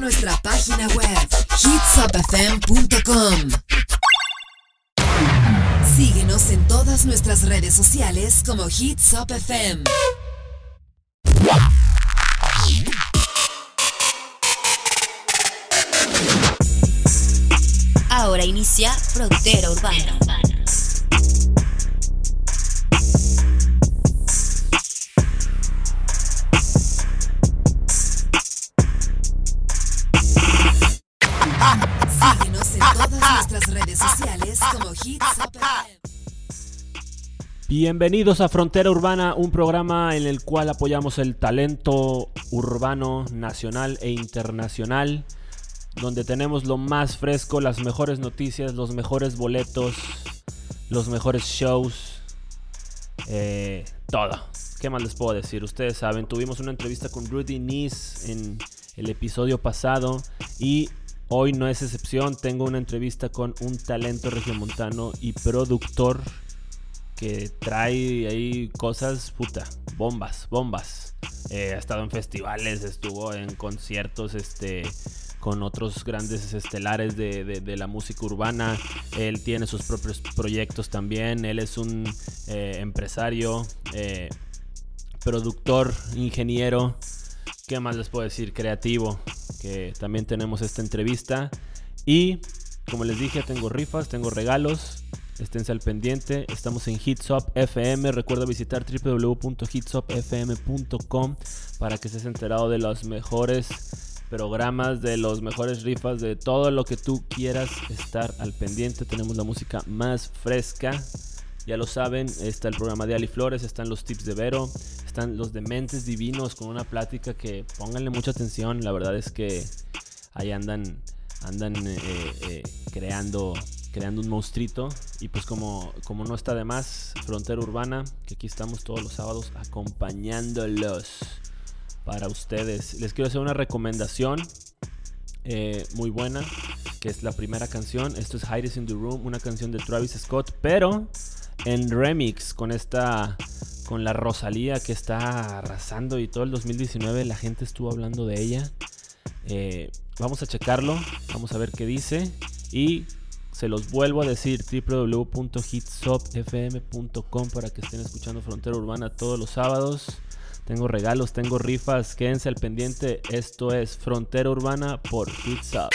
Nuestra página web hitsupfm.com. Síguenos en todas nuestras redes sociales como HitsUpFM. Ahora inicia Frontera Urbana. Bienvenidos a Frontera Urbana, un programa en el cual apoyamos el talento urbano nacional e internacional, donde tenemos lo más fresco, las mejores noticias, los mejores boletos, los mejores shows, eh, todo. ¿Qué más les puedo decir? Ustedes saben, tuvimos una entrevista con Rudy Nice en el episodio pasado y hoy no es excepción. Tengo una entrevista con un talento regiomontano y productor que trae ahí cosas, puta, bombas, bombas. Eh, ha estado en festivales, estuvo en conciertos, este, con otros grandes estelares de, de- la música urbana. Él tiene sus propios proyectos también. Él es un eh, empresario, eh, productor, ingeniero. ¿Qué más les puedo decir? Creativo. Que también tenemos esta entrevista. Y como les dije, tengo rifas, tengo regalos. Esténse al pendiente. Estamos en Hitsop FM. Recuerda visitar www.hitsopfm.com para que estés enterado de los mejores programas, de los mejores rifas, de todo lo que tú quieras estar al pendiente. Tenemos la música más fresca. Ya lo saben, está el programa de Ali Flores, están los tips de Vero, están los dementes divinos con una plática que pónganle mucha atención. La verdad es que ahí andan, andan eh, eh, creando, creando un monstruito. Y pues como, como no está de más, Frontera Urbana, que aquí estamos todos los sábados acompañándolos para ustedes. Les quiero hacer una recomendación eh, muy buena, que es la primera canción. Esto es Hide in the Room, una canción de Travis Scott, pero en remix con esta con la Rosalía que está arrasando y todo el 2019 la gente estuvo hablando de ella. Eh, vamos a checarlo, vamos a ver qué dice y se los vuelvo a decir www.hitsopfm.com para que estén escuchando Frontera Urbana todos los sábados. Tengo regalos, tengo rifas, quédense al pendiente. Esto es Frontera Urbana por Hits Up.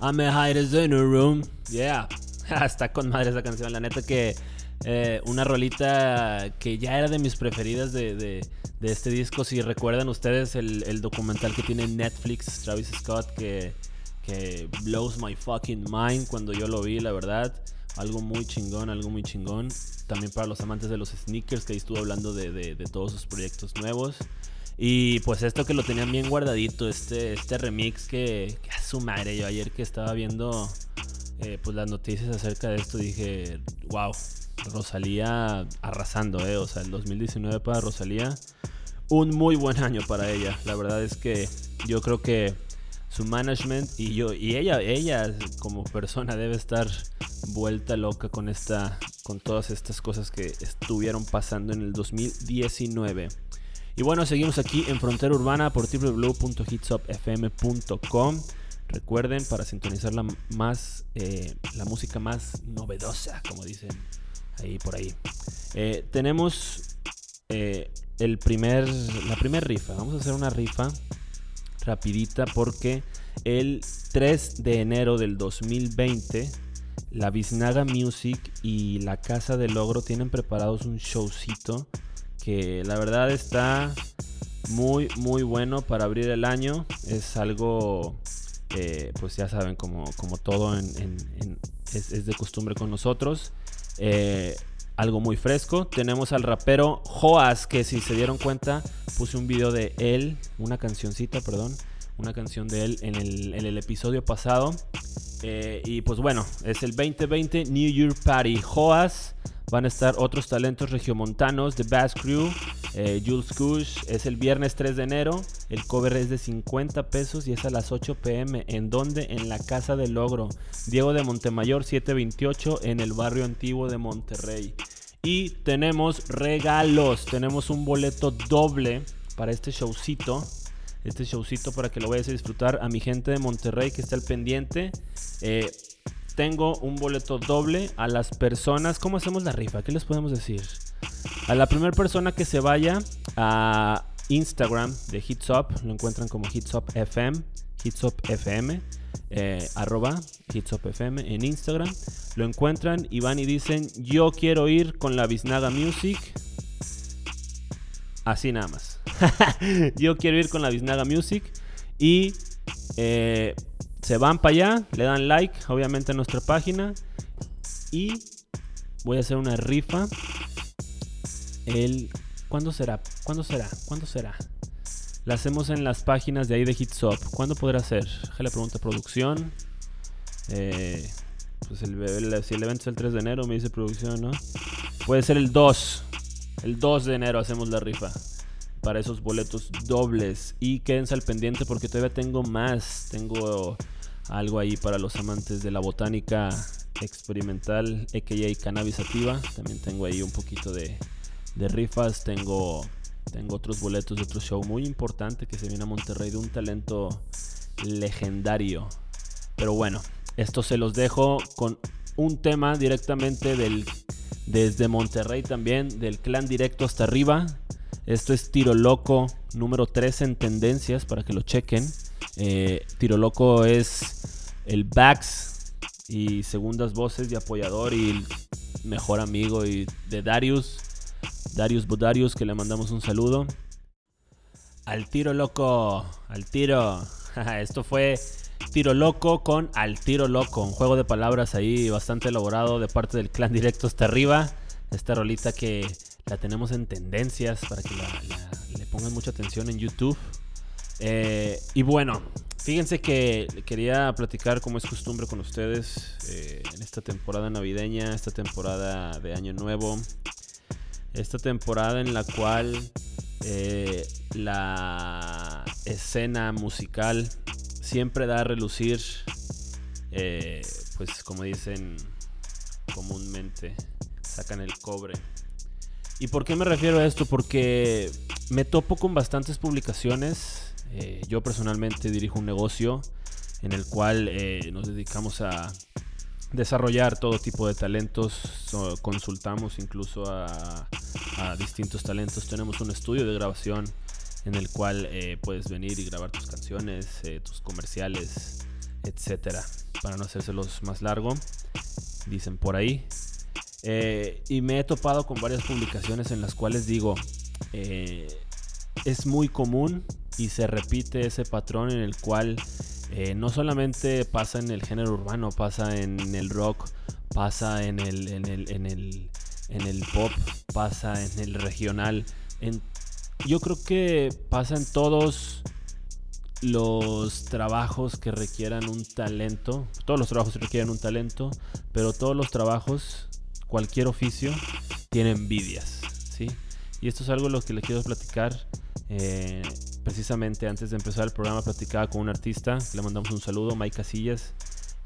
I'm a in a room. Yeah, está con madre esa canción. La neta que eh, una rolita que ya era de mis preferidas de, de- este disco. Si recuerdan ustedes el, documental que tiene en Netflix, Travis Scott, que, blows my fucking mind cuando yo lo vi, la verdad. Algo muy chingón, algo muy chingón. También para los amantes de los sneakers, que ahí estuvo hablando de, todos sus proyectos nuevos. Y pues esto que lo tenían bien guardadito, este, este remix que, que a su madre, yo ayer que estaba viendo eh, pues las noticias acerca de esto dije, wow, Rosalía arrasando, eh, o sea, el 2019 para Rosalía, un muy buen año para ella. La verdad es que yo creo que su management y yo y ella ella como persona debe estar vuelta loca con esta con todas estas cosas que estuvieron pasando en el 2019. Y bueno, seguimos aquí en Frontera Urbana por www.hitsopfm.com. Recuerden para sintonizar la más eh, la música más novedosa, como dicen ahí por ahí. Eh, tenemos eh, el primer la primera rifa. Vamos a hacer una rifa rapidita porque el 3 de enero del 2020 la Biznaga Music y la Casa del Logro tienen preparados un showcito que la verdad está muy muy bueno para abrir el año. Es algo, eh, pues ya saben, como, como todo en- es de costumbre con nosotros. Eh, algo muy fresco. Tenemos al rapero Joas, que si se dieron cuenta, puse un video de él, una cancioncita, perdón, una canción de él en el, en el episodio pasado. Eh, y pues bueno, es el 2020 New Year Party. Joas. Van a estar otros talentos regiomontanos, The Bass Crew, eh, Jules Kush. Es el viernes 3 de enero. El cover es de 50 pesos y es a las 8 pm. ¿En dónde? En la Casa del Logro. Diego de Montemayor 728 en el barrio antiguo de Monterrey. Y tenemos regalos. Tenemos un boleto doble para este showcito. Este showcito para que lo vayas a disfrutar. A mi gente de Monterrey que está al pendiente. Eh, tengo un boleto doble a las personas. ¿Cómo hacemos la rifa? ¿Qué les podemos decir? A la primera persona que se vaya a Instagram de Hitsop, lo encuentran como Hitsop FM, Hitsop FM, eh, arroba Hitsop FM en Instagram. Lo encuentran y van y dicen, yo quiero ir con la Biznaga Music. Así nada más. yo quiero ir con la Biznaga Music. Y eh, se van para allá, le dan like, obviamente, a nuestra página. Y voy a hacer una rifa. El. ¿Cuándo será? ¿Cuándo será? ¿Cuándo será? La hacemos en las páginas de ahí de Hitsop. ¿Cuándo podrá ser? le pregunta producción. Eh, pues el, si el evento es el 3 de enero, me dice producción, ¿no? Puede ser el 2. El 2 de enero hacemos la rifa. Para esos boletos dobles. Y quédense al pendiente porque todavía tengo más. Tengo algo ahí para los amantes de la botánica experimental, a.k.a. cannabis sativa. También tengo ahí un poquito de, de rifas. Tengo, tengo otros boletos de otro show muy importante que se viene a Monterrey de un talento legendario. Pero bueno, esto se los dejo con un tema directamente del desde Monterrey también, del clan directo hasta arriba. Esto es Tiro Loco número 3 en tendencias para que lo chequen. Eh, Tiro Loco es el backs y segundas voces de apoyador y mejor amigo y de Darius. Darius Bodarius, que le mandamos un saludo. Al tiro loco, al tiro. Esto fue Tiro Loco con Al Tiro Loco, un juego de palabras ahí bastante elaborado de parte del clan directo hasta arriba. Esta rolita que la tenemos en tendencias para que le pongan mucha atención en YouTube. Eh, y bueno, fíjense que quería platicar como es costumbre con ustedes eh, en esta temporada navideña, esta temporada de Año Nuevo, esta temporada en la cual eh, la escena musical siempre da a relucir, pues como dicen comúnmente, sacan el cobre. ¿Y por qué me refiero a esto? Porque me topo con bastantes publicaciones eh, yo personalmente dirijo un negocio en el cual eh, nos dedicamos a desarrollar todo tipo de talentos, consultamos incluso a, distintos talentos, tenemos un estudio de grabación en el cual eh, puedes venir y grabar tus canciones, tus comerciales, etcétera, para no hacérselos más largo, dicen por ahí. y me he topado con varias publicaciones en las cuales digo, es muy común y se repite ese patrón en el cual eh, no solamente pasa en el género urbano, pasa en el rock, pasa en el, en el, en el, en el pop, pasa en el regional. En, yo creo que pasa en todos los trabajos que requieran un talento. Todos los trabajos requieren un talento, pero todos los trabajos, cualquier oficio, tiene envidias. ¿sí? Y esto es algo de lo que le quiero platicar. Eh, precisamente antes de empezar el programa platicaba con un artista, le mandamos un saludo, Mike Casillas,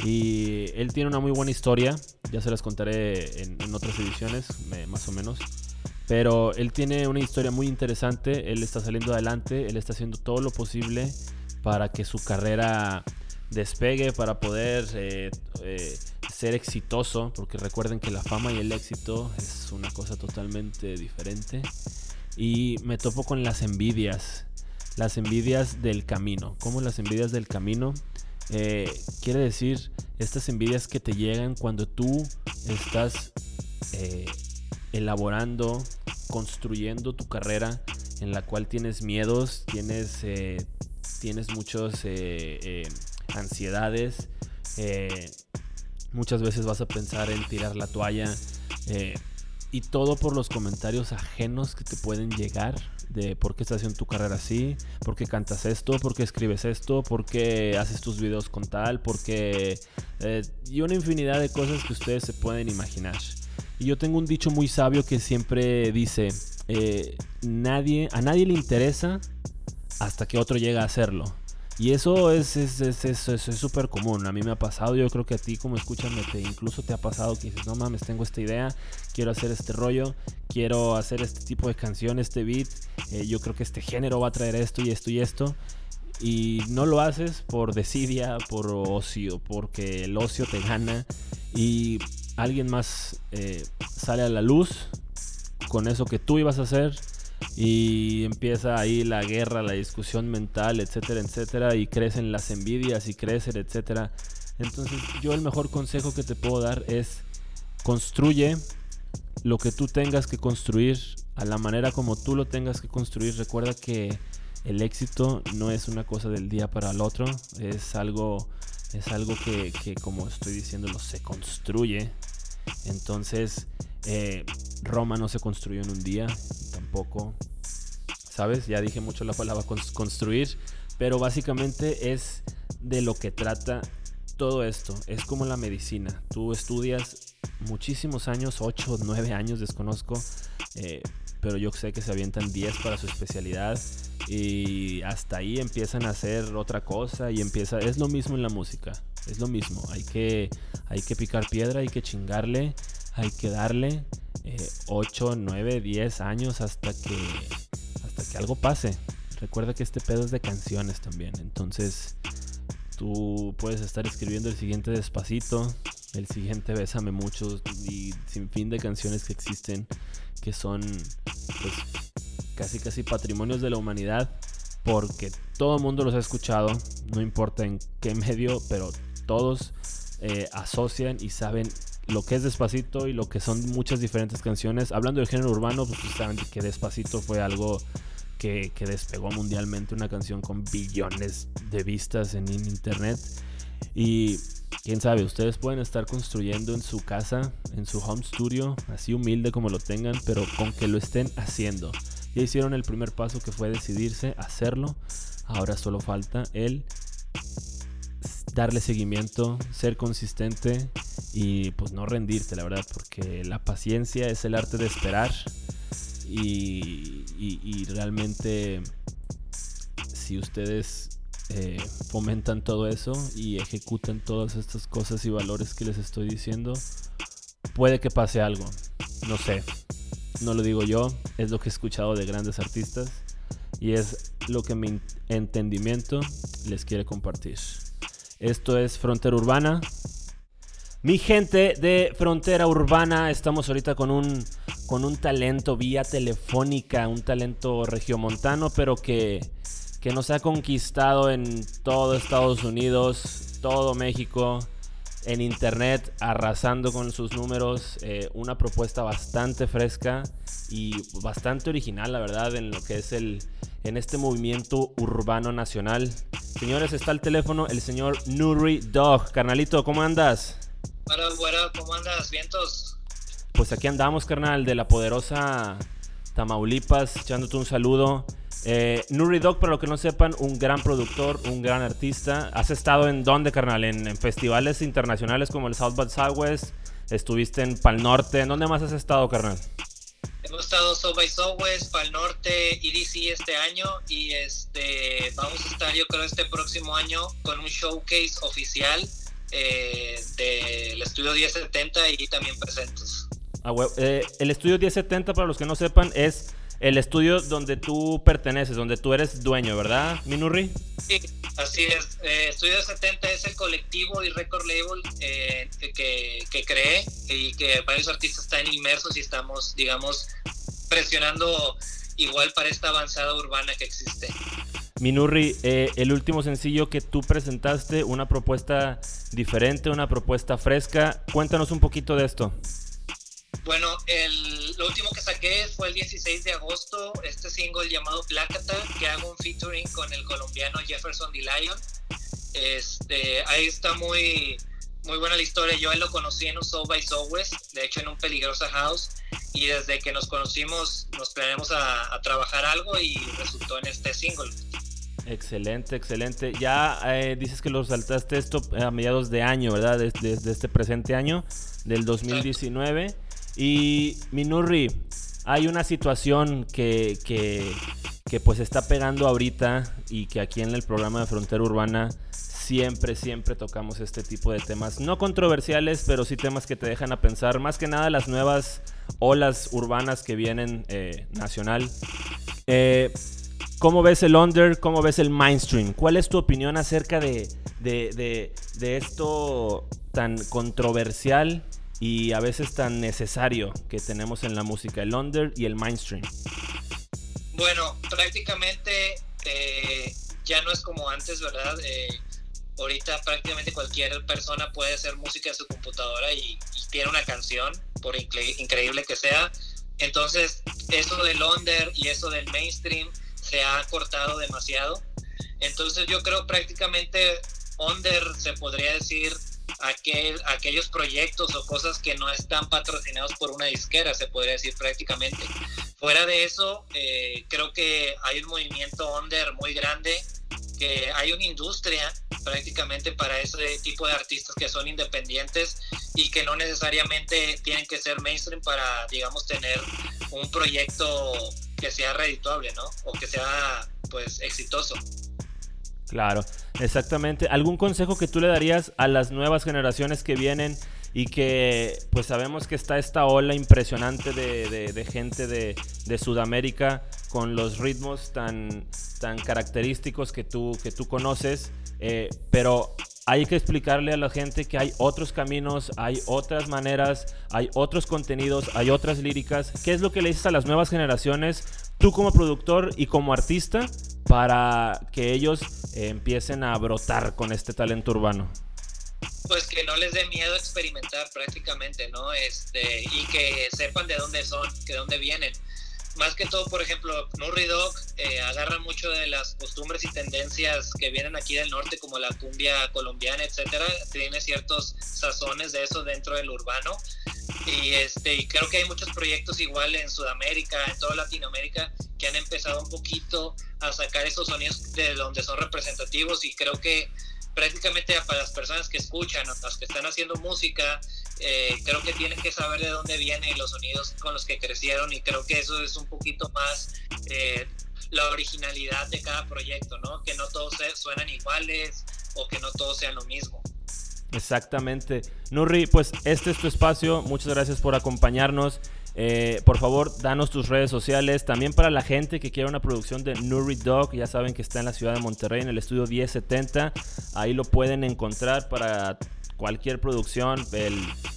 y él tiene una muy buena historia, ya se las contaré en, otras ediciones, más o menos. Pero él tiene una historia muy interesante, él está saliendo adelante, él está haciendo todo lo posible para que su carrera despegue, para poder eh, eh, ser exitoso, porque recuerden que la fama y el éxito es una cosa totalmente diferente. Y me topo con las envidias las envidias del camino. ¿Cómo las envidias del camino? Eh, quiere decir estas envidias que te llegan cuando tú estás eh, elaborando, construyendo tu carrera en la cual tienes miedos, tienes, eh, tienes muchas ansiedades, muchas veces vas a pensar en tirar la toalla y todo por los comentarios ajenos que te pueden llegar de por qué estás haciendo tu carrera así, por qué cantas esto, por qué escribes esto, por qué haces tus videos con tal, por qué... Eh, y una infinidad de cosas que ustedes se pueden imaginar. Y yo tengo un dicho muy sabio que siempre dice, eh, nadie, a nadie le interesa hasta que otro llega a hacerlo. Y eso es súper es, común. A mí me ha pasado. Yo creo que a ti, como escúchame, te, incluso te ha pasado que dices, no mames, tengo esta idea, quiero hacer este rollo, quiero hacer este tipo de canción, este beat. Eh, yo creo que este género va a traer esto y esto y esto. Y no lo haces por desidia, por ocio, porque el ocio te gana. Y alguien más eh, sale a la luz con eso que tú ibas a hacer y empieza ahí la guerra, la discusión mental, etcétera, etcétera, y crecen las envidias y crecen, etcétera. Entonces yo el mejor consejo que te puedo dar es construye lo que tú tengas que construir a la manera como tú lo tengas que construir. Recuerda que el éxito no es una cosa del día para el otro, es algo, es algo que, que como estoy diciéndolo, se construye. Entonces, eh, Roma no se construyó en un día, tampoco, ¿sabes? Ya dije mucho la palabra construir, pero básicamente es de lo que trata todo esto. Es como la medicina. Tú estudias muchísimos años, 8, 9 años, desconozco, eh, pero yo sé que se avientan 10 para su especialidad y hasta ahí empiezan a hacer otra cosa y empieza, es lo mismo en la música, es lo mismo, hay que, hay que picar piedra, hay que chingarle hay que darle 8, 9, 10 años hasta que, hasta que algo pase. Recuerda que este pedo es de canciones también. Entonces, tú puedes estar escribiendo el siguiente despacito, el siguiente Bésame mucho y sin fin de canciones que existen que son pues, casi casi patrimonios de la humanidad porque todo el mundo los ha escuchado, no importa en qué medio, pero todos eh, asocian y saben lo que es Despacito y lo que son muchas diferentes canciones. Hablando del género urbano, pues saben que Despacito fue algo que, despegó mundialmente, una canción con billones de vistas en internet. Y quién sabe, ustedes pueden estar construyendo en su casa, en su home studio, así humilde como lo tengan, pero con que lo estén haciendo. Ya hicieron el primer paso que fue decidirse hacerlo. Ahora solo falta el darle seguimiento, ser consistente y pues no rendirte, la verdad, porque la paciencia es el arte de esperar y, realmente si ustedes eh, fomentan todo eso y ejecutan todas estas cosas y valores que les estoy diciendo, puede que pase algo, no sé, no lo digo yo, es lo que he escuchado de grandes artistas y es lo que mi entendimiento les quiere compartir. Esto es Frontera Urbana. Mi gente de Frontera Urbana, estamos ahorita con un, con un talento vía telefónica, un talento regiomontano, pero que, que nos ha conquistado en todo Estados Unidos, todo México, en internet, arrasando con sus números. Eh, una propuesta bastante fresca y bastante original, la verdad, en lo que es el, en este movimiento urbano nacional. Señores, está el teléfono el señor Nuri Dog. Carnalito, ¿cómo andas? Bueno, bueno, ¿cómo andas? ¿Vientos? Pues aquí andamos, carnal, de la poderosa Tamaulipas, echándote un saludo. Eh, Nuri Dog, para los que no sepan, un gran productor, un gran artista. ¿Has estado en dónde, carnal? En, festivales internacionales como el South by Southwest. Estuviste en Pal Norte. ¿En dónde más has estado, carnal? Hemos estado South by Southwest, Pal Norte, EDC este año y este vamos a estar yo creo este próximo año con un showcase oficial eh, del estudio 1070 y también presentes. Ah, eh, el estudio 1070 para los que no sepan es el estudio donde tú perteneces, donde tú eres dueño, ¿verdad, Minurri? Sí, así es. Eh, estudio 70 es el colectivo y record label eh, que, que creé y que varios artistas están inmersos y estamos, digamos, presionando igual para esta avanzada urbana que existe. Minurri, eh, el último sencillo que tú presentaste, una propuesta diferente, una propuesta fresca. Cuéntanos un poquito de esto. Bueno, el, lo último que saqué fue el 16 de agosto, este single llamado Placata, que hago un featuring con el colombiano Jefferson D. Lion. Este, ahí está muy, muy buena la historia. Yo él lo conocí en un Soul by Southwest, de hecho en un Peligrosa House, y desde que nos conocimos nos planeamos a, trabajar algo y resultó en este single. Excelente, excelente. Ya eh, dices que lo saltaste esto a mediados de año, ¿verdad? Desde, este presente año, del 2019. Y Minurri, hay una situación que, que pues está pegando ahorita y que aquí en el programa de Frontera Urbana siempre, siempre tocamos este tipo de temas. No controversiales, pero sí temas que te dejan a pensar. Más que nada las nuevas olas urbanas que vienen eh, nacional. Eh, ¿Cómo ves el under? ¿Cómo ves el mainstream? ¿Cuál es tu opinión acerca de, de, de esto tan controversial y a veces tan necesario que tenemos en la música, el under y el mainstream? Bueno, prácticamente eh, ya no es como antes, ¿verdad? Eh, ahorita prácticamente cualquier persona puede hacer música en su computadora y, tiene una canción, por increíble que sea. Entonces, eso del under y eso del mainstream se ha cortado demasiado. Entonces, yo creo prácticamente under se podría decir aquel, aquellos proyectos o cosas que no están patrocinados por una disquera, se podría decir prácticamente. Fuera de eso, eh, creo que hay un movimiento under muy grande, que hay una industria prácticamente para ese tipo de artistas que son independientes y que no necesariamente tienen que ser mainstream para, digamos, tener un proyecto que sea redituable, ¿no? O que sea, pues, exitoso. Claro, exactamente. ¿Algún consejo que tú le darías a las nuevas generaciones que vienen y que pues sabemos que está esta ola impresionante de, gente de, Sudamérica con los ritmos tan, tan característicos que tú, que tú conoces, eh, pero hay que explicarle a la gente que hay otros caminos, hay otras maneras, hay otros contenidos, hay otras líricas. ¿Qué es lo que le dices a las nuevas generaciones, tú como productor y como artista, para que ellos eh, empiecen a brotar con este talento urbano? Pues que no les dé miedo experimentar prácticamente, ¿no? Este, y que sepan de dónde son, de dónde vienen. Más que todo, por ejemplo, Nurri Dog eh, agarra mucho de las costumbres y tendencias que vienen aquí del norte, como la cumbia colombiana, etcétera. Tiene ciertos sazones de eso dentro del urbano. Y, este, y creo que hay muchos proyectos igual en Sudamérica, en toda Latinoamérica, que han empezado un poquito a sacar esos sonidos de donde son representativos y creo que prácticamente para las personas que escuchan, las que están haciendo música, eh, creo que tienen que saber de dónde vienen los sonidos con los que crecieron y creo que eso es un poquito más eh, la originalidad de cada proyecto, ¿no? Que no todos suenan iguales o que no todos sean lo mismo. Exactamente. Nurri, pues este es tu espacio. Muchas gracias por acompañarnos. Eh, por favor, danos tus redes sociales. También para la gente que quiera una producción de Nuri Dog, ya saben que está en la ciudad de Monterrey, en el estudio 1070. Ahí lo pueden encontrar para cualquier producción.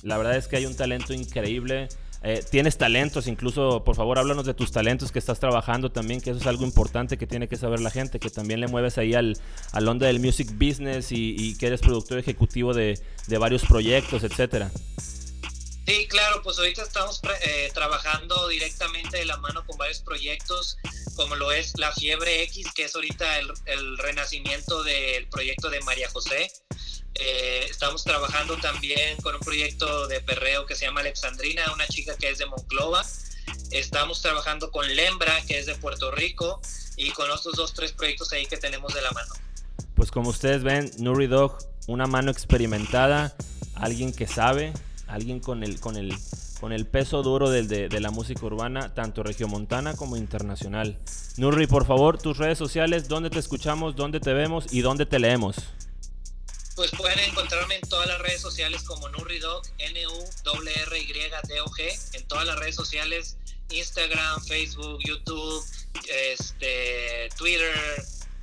la verdad es que hay un talento increíble. Eh, tienes talentos, incluso por favor háblanos de tus talentos que estás trabajando también, que eso es algo importante que tiene que saber la gente, que también le mueves ahí al, al onda del music business y, que eres productor ejecutivo de, de varios proyectos, etcétera. Sí, claro, pues ahorita estamos eh, trabajando directamente de la mano con varios proyectos, como lo es La Fiebre X, que es ahorita el, el renacimiento del proyecto de María José. Eh, estamos trabajando también con un proyecto de perreo que se llama Alexandrina, una chica que es de Monclova. Estamos trabajando con Lembra, que es de Puerto Rico, y con otros dos, tres proyectos ahí que tenemos de la mano. Pues como ustedes ven, Nuri Dog, una mano experimentada, alguien que sabe, alguien con el, con el, con el peso duro de, de, la música urbana, tanto regiomontana como internacional. Nurri, por favor, tus redes sociales, dónde te escuchamos, dónde te vemos y dónde te leemos. Pues pueden encontrarme en todas las redes sociales como Nurridog, N-U-R-R-Y-D-O-G, en todas las redes sociales, Instagram, Facebook, YouTube, este, Twitter,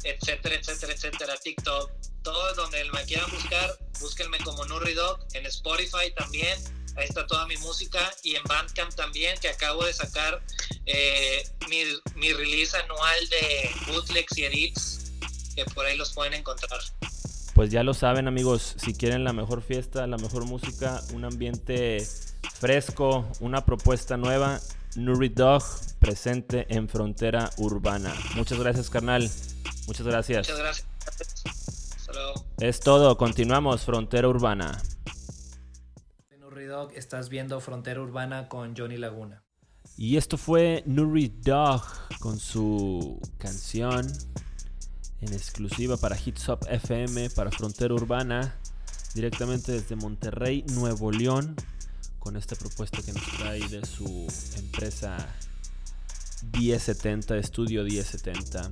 etcétera, etcétera, etcétera, TikTok, todo donde me quieran buscar, búsquenme como Nurri Dog, en Spotify también, ahí está toda mi música, y en Bandcamp también, que acabo de sacar eh, mi, mi, release anual de bootlegs y edits, que por ahí los pueden encontrar. Pues ya lo saben amigos, si quieren la mejor fiesta, la mejor música, un ambiente fresco, una propuesta nueva, Nuri Dog presente en Frontera Urbana. Muchas gracias carnal, muchas gracias. Muchas gracias. Es todo, continuamos Frontera Urbana. Nuri Dog, estás viendo Frontera Urbana con Johnny Laguna. Y esto fue Nuri Dog con su canción en exclusiva para Hits Up FM, para Frontera Urbana, directamente desde Monterrey, Nuevo León, con esta propuesta que nos trae de su empresa 1070, Estudio 1070.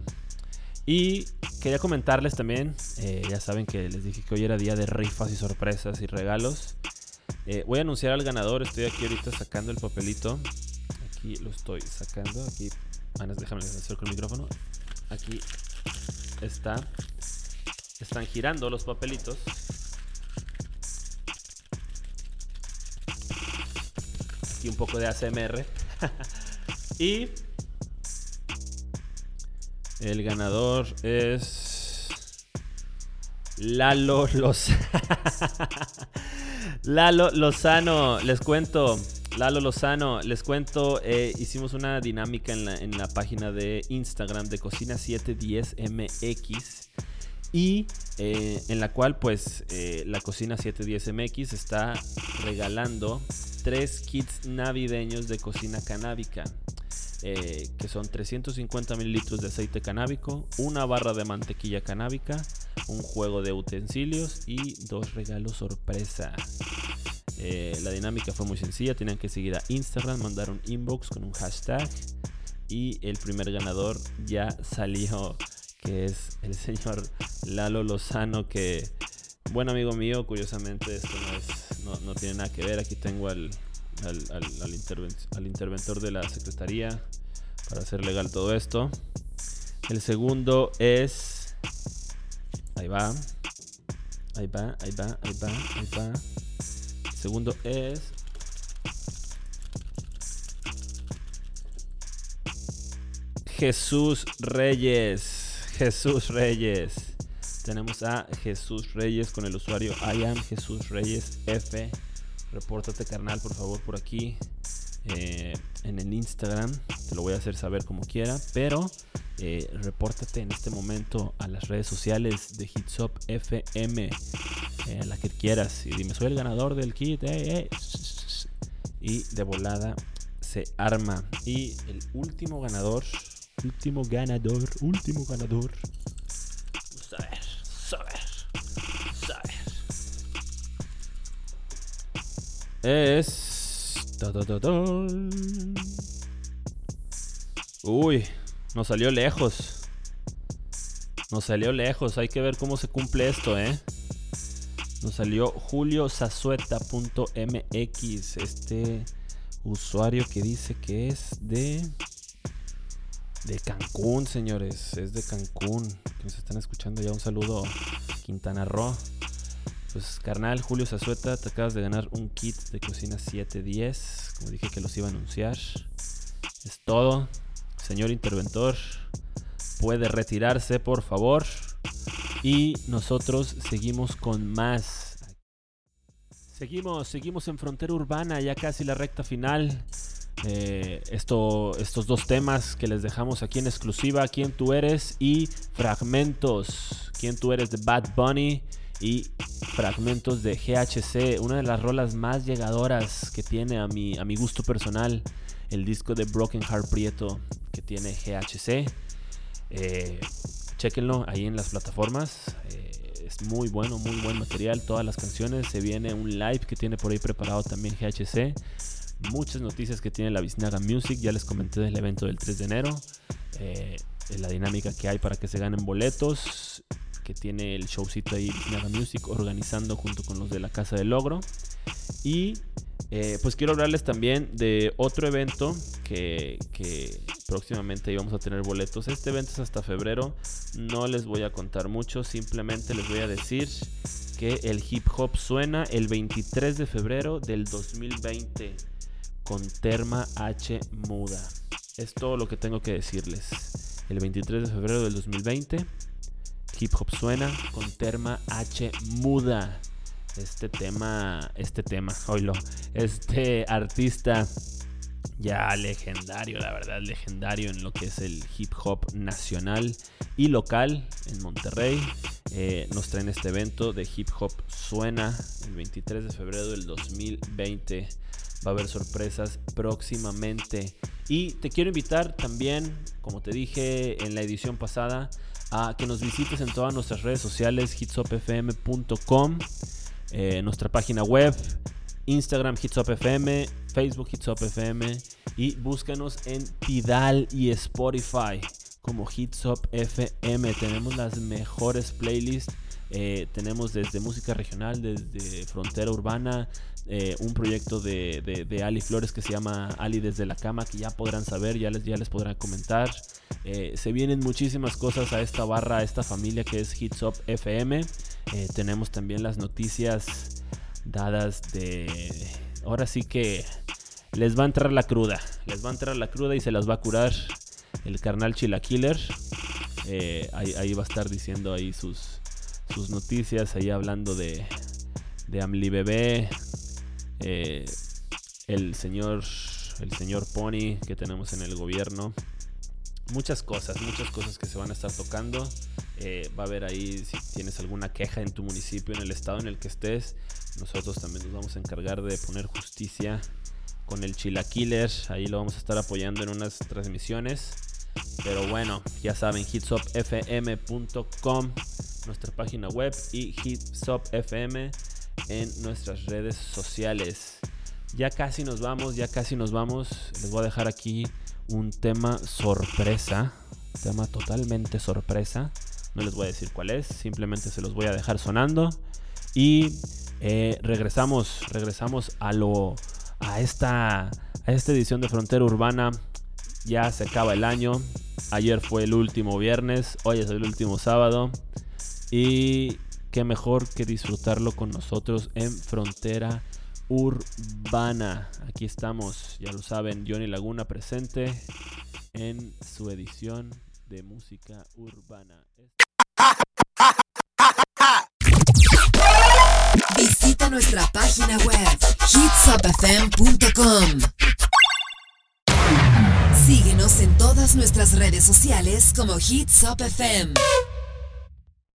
Y quería comentarles también, eh, ya saben que les dije que hoy era día de rifas y sorpresas y regalos. Eh, voy a anunciar al ganador, estoy aquí ahorita sacando el papelito. Aquí lo estoy sacando, aquí, Anas, déjame acerco el micrófono. Aquí está. Están girando los papelitos. Aquí un poco de ACMR. y el ganador es Lalo Los Lalo Lozano, les cuento. Lalo Lozano, les cuento, eh, hicimos una dinámica en la, en la, página de Instagram de Cocina 710MX y eh, en la cual pues eh, la Cocina 710MX está regalando tres kits navideños de cocina canábica. Que son 350 mililitros de aceite canábico, una barra de mantequilla canábica, un juego de utensilios y dos regalos sorpresa. Eh, la dinámica fue muy sencilla, tenían que seguir a Instagram, mandar un inbox con un hashtag y el primer ganador ya salió, que es el señor Lalo Lozano, que buen amigo mío, curiosamente esto no, no tiene nada que ver, aquí tengo al, al, al, interventor de la Secretaría para hacer legal todo esto. El segundo es... Ahí va. Ahí va, ahí va, ahí va, ahí va. Segundo es... Jesús Reyes. Jesús Reyes. Tenemos a Jesús Reyes con el usuario I am Jesús Reyes F repórtate carnal por favor por aquí eh, en el Instagram. Te lo voy a hacer saber como quiera. Pero eh, repórtate en este momento a las redes sociales de Hitsop FM. Eh, la que quieras. Y dime, soy el ganador del kit. Y de volada se arma. Y el último ganador. Último ganador. Último ganador. Vamos a ver. Vamos a ver. es... Uy, nos salió lejos. Nos salió lejos. Hay que ver cómo se cumple esto, ¿eh? Nos salió juliosazueta.mx. Este usuario que dice que es de... De Cancún, señores. Es de Cancún. Nos están escuchando ya. Un saludo, Quintana Roo. Pues carnal, Julio Zazueta, te acabas de ganar un kit de cocina 710. Como dije que los iba a anunciar. Es todo. Señor interventor, puede retirarse, por favor. Y nosotros seguimos con más. Seguimos, seguimos en frontera urbana, ya casi la recta final. Eh, esto, estos dos temas que les dejamos aquí en exclusiva, quién tú eres y fragmentos, quién tú eres de Bad Bunny y fragmentos de GHC, una de las rolas más llegadoras que tiene a mi, a mi gusto personal, el disco de Broken Heart Prieto que tiene GHC. Eh, chequenlo ahí en las plataformas. Eh, es muy bueno, muy buen material. Todas las canciones. Se viene un live que tiene por ahí preparado también GHC. Muchas noticias que tiene la Biznaga Music. Ya les comenté del evento del 3 de enero. Eh, la dinámica que hay para que se ganen boletos que tiene el showcito ahí Nada Music organizando junto con los de la Casa del Logro. Y eh, pues quiero hablarles también de otro evento que, que, próximamente íbamos a tener boletos. Este evento es hasta febrero. No les voy a contar mucho, simplemente les voy a decir que el hip hop suena el 23 de febrero del 2020 con Terma H Muda. Es todo lo que tengo que decirles. El 23 de febrero del 2020 Hip Hop Suena con Terma H Muda. Este tema, este tema, este artista ya legendario, la verdad, legendario en lo que es el hip hop nacional y local en Monterrey. Eh, nos traen este evento de Hip Hop Suena el 23 de febrero del 2020. Va a haber sorpresas próximamente. Y te quiero invitar también, como te dije en la edición pasada, a que nos visites en todas nuestras redes sociales, hitsopfm.com, eh, nuestra página web, Instagram FM, Facebook FM y búscanos en Tidal y Spotify como Hitsop FM. Tenemos las mejores playlists. Eh, tenemos desde música regional, desde frontera urbana, eh, un proyecto de, de, Ali Flores que se llama Ali desde la cama, que ya podrán saber, ya les, ya les podrán comentar. Eh, se vienen muchísimas cosas a esta barra, a esta familia que es Hitsop FM. tenemos también las noticias dadas de... Ahora sí que les va a entrar la cruda, les va a entrar la cruda y se las va a curar el carnal Chilaquiller. Eh, ahí, va a estar diciendo ahí sus, sus noticias, ahí hablando de, de Amli Bebé, eh, el señor el señor Pony que tenemos en el gobierno. Muchas cosas, muchas cosas que se van a estar tocando. Eh, va a haber ahí si tienes alguna queja en tu municipio, en el estado en el que estés. Nosotros también nos vamos a encargar de poner justicia con el Chilaquiller. Ahí lo vamos a estar apoyando en unas transmisiones. Pero bueno, ya saben, hitsopfm.com, nuestra página web y hitsopfm en nuestras redes sociales. Ya casi nos vamos, ya casi nos vamos. Les voy a dejar aquí un tema sorpresa, tema totalmente sorpresa. No les voy a decir cuál es, simplemente se los voy a dejar sonando. Y eh, regresamos, regresamos a lo a esta, esta edición de Frontera Urbana. Ya se acaba el año. Ayer fue el último viernes, hoy es el último sábado. Y qué mejor que disfrutarlo con nosotros en Frontera Urbana. Aquí estamos, ya lo saben, Johnny Laguna presente en su edición de música urbana. Visita nuestra página web hitsupfm.com. Síguenos en todas nuestras redes sociales como Hitsupfm.